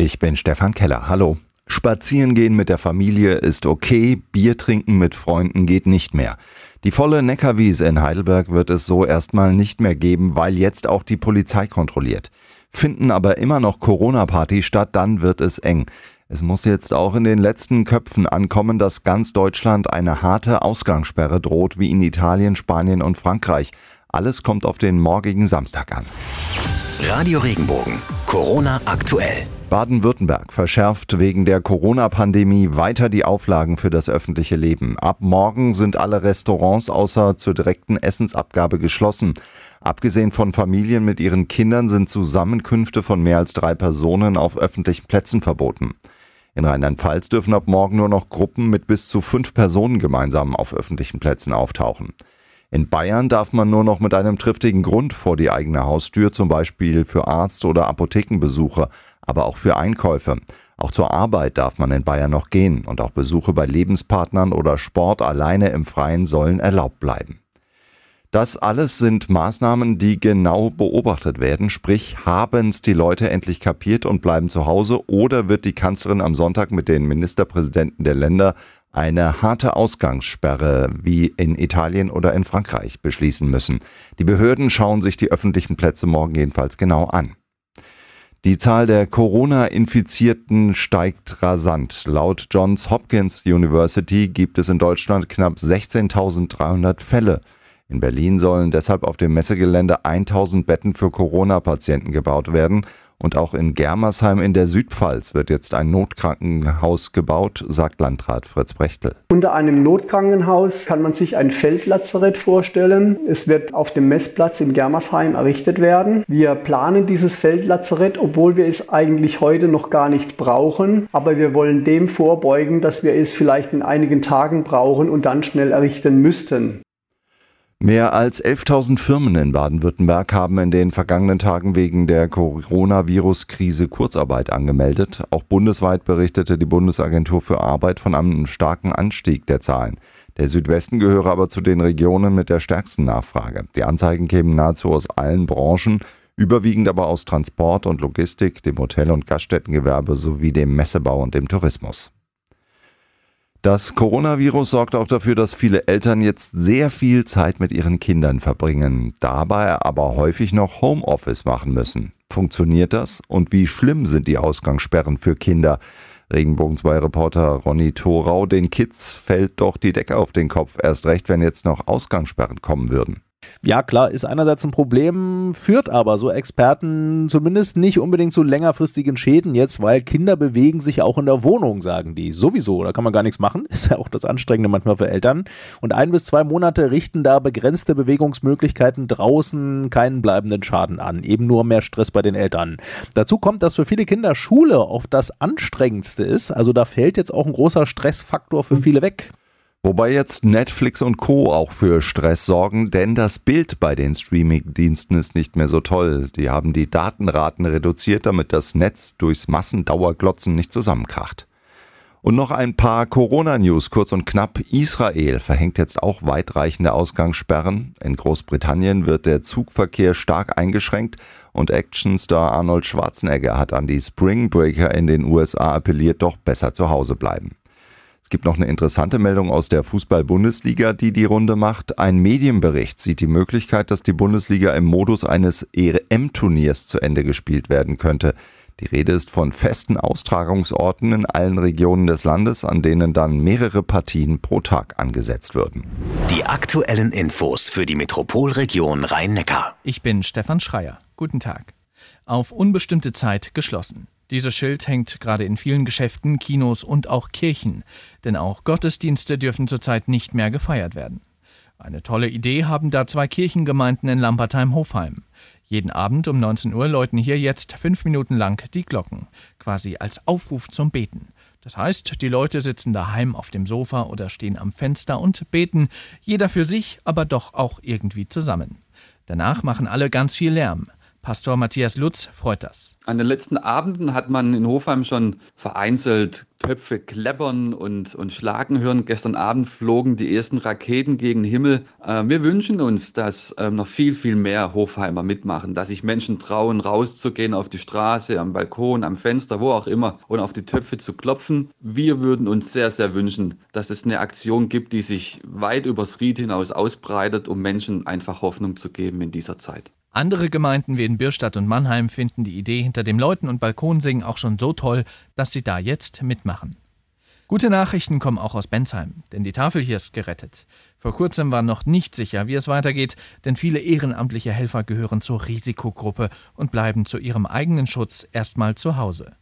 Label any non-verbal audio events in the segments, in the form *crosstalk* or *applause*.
Ich bin Stefan Keller. Hallo. Spazieren gehen mit der Familie ist okay, Bier trinken mit Freunden geht nicht mehr. Die volle Neckarwiese in Heidelberg wird es so erstmal nicht mehr geben, weil jetzt auch die Polizei kontrolliert. Finden aber immer noch Corona-Partys statt, dann wird es eng. Es muss jetzt auch in den letzten Köpfen ankommen, dass ganz Deutschland eine harte Ausgangssperre droht, wie in Italien, Spanien und Frankreich. Alles kommt auf den morgigen Samstag an. Radio Regenbogen. Corona aktuell. Baden-Württemberg verschärft wegen der Corona-Pandemie weiter die Auflagen für das öffentliche Leben. Ab morgen sind alle Restaurants außer zur direkten Essensabgabe geschlossen. Abgesehen von Familien mit ihren Kindern sind Zusammenkünfte von mehr als drei Personen auf öffentlichen Plätzen verboten. In Rheinland-Pfalz dürfen ab morgen nur noch Gruppen mit bis zu fünf Personen gemeinsam auf öffentlichen Plätzen auftauchen. In Bayern darf man nur noch mit einem triftigen Grund vor die eigene Haustür, zum Beispiel für Arzt- oder Apothekenbesuche, aber auch für Einkäufe. Auch zur Arbeit darf man in Bayern noch gehen und auch Besuche bei Lebenspartnern oder Sport alleine im Freien sollen erlaubt bleiben. Das alles sind Maßnahmen, die genau beobachtet werden, sprich haben's die Leute endlich kapiert und bleiben zu Hause oder wird die Kanzlerin am Sonntag mit den Ministerpräsidenten der Länder eine harte Ausgangssperre wie in Italien oder in Frankreich beschließen müssen. Die Behörden schauen sich die öffentlichen Plätze morgen jedenfalls genau an. Die Zahl der Corona-Infizierten steigt rasant. Laut Johns Hopkins University gibt es in Deutschland knapp 16.300 Fälle. In Berlin sollen deshalb auf dem Messegelände 1000 Betten für Corona-Patienten gebaut werden und auch in Germersheim in der Südpfalz wird jetzt ein Notkrankenhaus gebaut, sagt Landrat Fritz Brechtel. Unter einem Notkrankenhaus kann man sich ein Feldlazarett vorstellen. Es wird auf dem Messplatz in Germersheim errichtet werden. Wir planen dieses Feldlazarett, obwohl wir es eigentlich heute noch gar nicht brauchen. Aber wir wollen dem vorbeugen, dass wir es vielleicht in einigen Tagen brauchen und dann schnell errichten müssten. Mehr als 11.000 Firmen in Baden-Württemberg haben in den vergangenen Tagen wegen der Coronavirus-Krise Kurzarbeit angemeldet. Auch bundesweit berichtete die Bundesagentur für Arbeit von einem starken Anstieg der Zahlen. Der Südwesten gehöre aber zu den Regionen mit der stärksten Nachfrage. Die Anzeigen kämen nahezu aus allen Branchen, überwiegend aber aus Transport und Logistik, dem Hotel- und Gaststättengewerbe sowie dem Messebau und dem Tourismus. Das Coronavirus sorgt auch dafür, dass viele Eltern jetzt sehr viel Zeit mit ihren Kindern verbringen, dabei aber häufig noch Homeoffice machen müssen. Funktioniert das? Und wie schlimm sind die Ausgangssperren für Kinder? Regenbogen 2 Reporter Ronny Thorau, den Kids fällt doch die Decke auf den Kopf, erst recht, wenn jetzt noch Ausgangssperren kommen würden. Ja, klar, ist einerseits ein Problem, führt aber so Experten zumindest nicht unbedingt zu längerfristigen Schäden jetzt, weil Kinder bewegen sich auch in der Wohnung, sagen die. Sowieso, da kann man gar nichts machen. *laughs* Ist ja auch das Anstrengende manchmal für Eltern. Und ein bis zwei Monate richten da begrenzte Bewegungsmöglichkeiten draußen keinen bleibenden Schaden an. Eben nur mehr Stress bei den Eltern. Dazu kommt, dass für viele Kinder Schule oft das anstrengendste ist. Also da fällt jetzt auch ein großer Stressfaktor für viele weg. Wobei jetzt Netflix und Co. auch für Stress sorgen, denn das Bild bei den Streaming-Diensten ist nicht mehr so toll. Die haben die Datenraten reduziert, damit das Netz durchs Massendauerglotzen nicht zusammenkracht. Und noch ein paar Corona-News, kurz und knapp. Israel verhängt jetzt auch weitreichende Ausgangssperren. In Großbritannien wird der Zugverkehr stark eingeschränkt und Actionstar Arnold Schwarzenegger hat an die Spring Breaker in den USA appelliert, doch besser zu Hause bleiben. Es gibt noch eine interessante Meldung aus der Fußball-Bundesliga, die die Runde macht. Ein Medienbericht sieht die Möglichkeit, dass die Bundesliga im Modus eines EM-Turniers zu Ende gespielt werden könnte. Die Rede ist von festen Austragungsorten in allen Regionen des Landes, an denen dann mehrere Partien pro Tag angesetzt würden. Die aktuellen Infos für die Metropolregion Rhein-Neckar. Ich bin Stefan Schreier. Guten Tag. Auf unbestimmte Zeit geschlossen. Dieses Schild hängt gerade in vielen Geschäften, Kinos und auch Kirchen, denn auch Gottesdienste dürfen zurzeit nicht mehr gefeiert werden. Eine tolle Idee haben da zwei Kirchengemeinden in Lampertheim-Hofheim. Jeden Abend um 19 Uhr läuten hier jetzt fünf Minuten lang die Glocken, quasi als Aufruf zum Beten. Das heißt, die Leute sitzen daheim auf dem Sofa oder stehen am Fenster und beten, jeder für sich, aber doch auch irgendwie zusammen. Danach machen alle ganz viel Lärm. Pastor Matthias Lutz freut das. An den letzten Abenden hat man in Hofheim schon vereinzelt Töpfe kleppern und, und schlagen hören. Gestern Abend flogen die ersten Raketen gegen den Himmel. Äh, wir wünschen uns, dass äh, noch viel, viel mehr Hofheimer mitmachen, dass sich Menschen trauen, rauszugehen auf die Straße, am Balkon, am Fenster, wo auch immer und auf die Töpfe zu klopfen. Wir würden uns sehr, sehr wünschen, dass es eine Aktion gibt, die sich weit übers Ried hinaus ausbreitet, um Menschen einfach Hoffnung zu geben in dieser Zeit. Andere Gemeinden wie in Bürstadt und Mannheim finden die Idee hinter dem Läuten und Balkonsingen auch schon so toll, dass sie da jetzt mitmachen. Gute Nachrichten kommen auch aus Bensheim, denn die Tafel hier ist gerettet. Vor kurzem war noch nicht sicher, wie es weitergeht, denn viele ehrenamtliche Helfer gehören zur Risikogruppe und bleiben zu ihrem eigenen Schutz erstmal zu Hause.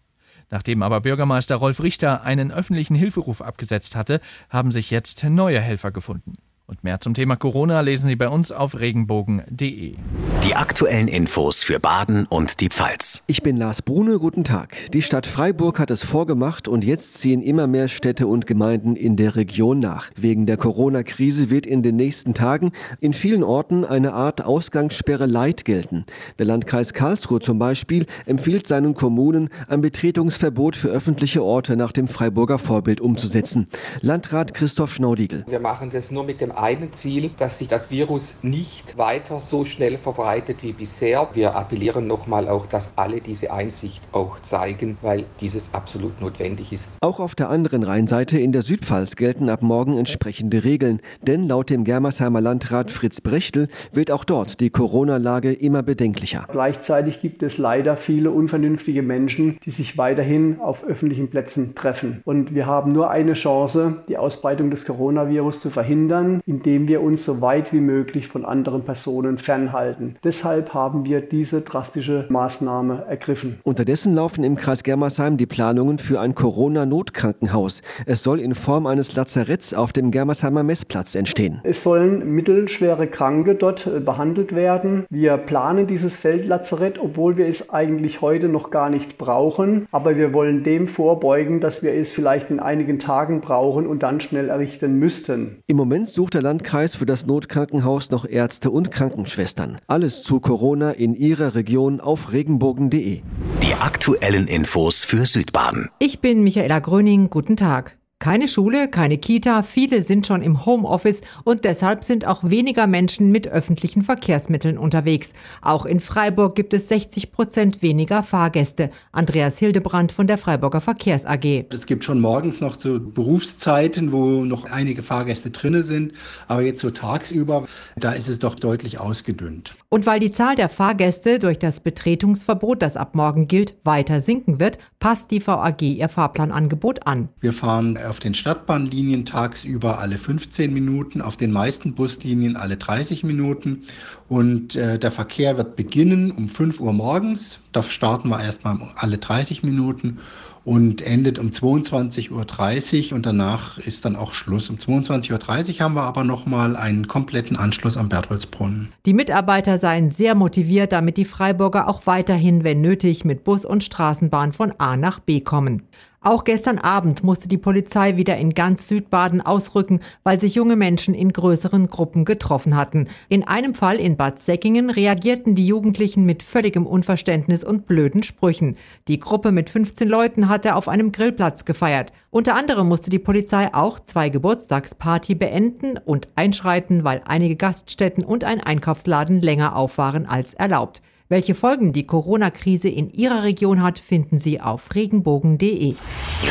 Nachdem aber Bürgermeister Rolf Richter einen öffentlichen Hilferuf abgesetzt hatte, haben sich jetzt neue Helfer gefunden. Und mehr zum Thema Corona lesen Sie bei uns auf regenbogen.de. Die aktuellen Infos für Baden und die Pfalz. Ich bin Lars Brune, guten Tag. Die Stadt Freiburg hat es vorgemacht und jetzt ziehen immer mehr Städte und Gemeinden in der Region nach. Wegen der Corona-Krise wird in den nächsten Tagen in vielen Orten eine Art Ausgangssperre Light gelten. Der Landkreis Karlsruhe zum Beispiel empfiehlt seinen Kommunen, ein Betretungsverbot für öffentliche Orte nach dem Freiburger Vorbild umzusetzen. Landrat Christoph Schnaudigel. Wir machen das nur mit dem einen Ziel, dass sich das Virus nicht weiter so schnell verbreitet wie bisher. Wir appellieren nochmal auch, dass alle diese Einsicht auch zeigen, weil dieses absolut notwendig ist. Auch auf der anderen Rheinseite in der Südpfalz gelten ab morgen entsprechende Regeln, denn laut dem Germersheimer Landrat Fritz Brechtel wird auch dort die Corona-Lage immer bedenklicher. Gleichzeitig gibt es leider viele unvernünftige Menschen, die sich weiterhin auf öffentlichen Plätzen treffen. Und wir haben nur eine Chance, die Ausbreitung des Coronavirus zu verhindern, indem wir uns so weit wie möglich von anderen Personen fernhalten. Deshalb haben wir diese drastische Maßnahme ergriffen. Unterdessen laufen im Kreis Germersheim die Planungen für ein Corona-Notkrankenhaus. Es soll in Form eines Lazaretts auf dem Germersheimer Messplatz entstehen. Es sollen mittelschwere Kranke dort äh, behandelt werden. Wir planen dieses Feldlazarett, obwohl wir es eigentlich heute noch gar nicht brauchen. Aber wir wollen dem vorbeugen, dass wir es vielleicht in einigen Tagen brauchen und dann schnell errichten müssten. Im Moment sucht der Landkreis für das Notkrankenhaus noch Ärzte und Krankenschwestern. Alles zu Corona in Ihrer Region auf regenbogen.de. Die aktuellen Infos für Südbaden. Ich bin Michaela Gröning. Guten Tag. Keine Schule, keine Kita, viele sind schon im Homeoffice und deshalb sind auch weniger Menschen mit öffentlichen Verkehrsmitteln unterwegs. Auch in Freiburg gibt es 60 Prozent weniger Fahrgäste. Andreas Hildebrand von der Freiburger Verkehrs AG. Es gibt schon morgens noch so Berufszeiten, wo noch einige Fahrgäste drinne sind, aber jetzt so tagsüber, da ist es doch deutlich ausgedünnt. Und weil die Zahl der Fahrgäste durch das Betretungsverbot, das ab morgen gilt, weiter sinken wird, passt die VAG ihr Fahrplanangebot an. Wir fahren auf den Stadtbahnlinien tagsüber alle 15 Minuten, auf den meisten Buslinien alle 30 Minuten. Und äh, der Verkehr wird beginnen um 5 Uhr morgens. Da starten wir erstmal alle 30 Minuten und endet um 22.30 Uhr und danach ist dann auch Schluss. Um 22.30 Uhr haben wir aber nochmal einen kompletten Anschluss am Bertholdsbrunnen. Die Mitarbeiter seien sehr motiviert, damit die Freiburger auch weiterhin, wenn nötig, mit Bus und Straßenbahn von A nach B kommen. Auch gestern Abend musste die Polizei wieder in ganz Südbaden ausrücken, weil sich junge Menschen in größeren Gruppen getroffen hatten. In einem Fall in Bad Säckingen reagierten die Jugendlichen mit völligem Unverständnis und blöden Sprüchen. Die Gruppe mit 15 Leuten hatte auf einem Grillplatz gefeiert. Unter anderem musste die Polizei auch zwei Geburtstagsparty beenden und einschreiten, weil einige Gaststätten und ein Einkaufsladen länger auf waren als erlaubt. Welche Folgen die Corona-Krise in Ihrer Region hat, finden Sie auf regenbogen.de.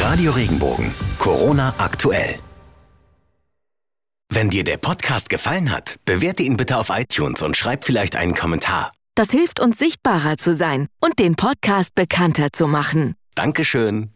Radio Regenbogen. Corona aktuell. Wenn dir der Podcast gefallen hat, bewerte ihn bitte auf iTunes und schreib vielleicht einen Kommentar. Das hilft uns sichtbarer zu sein und den Podcast bekannter zu machen. Dankeschön.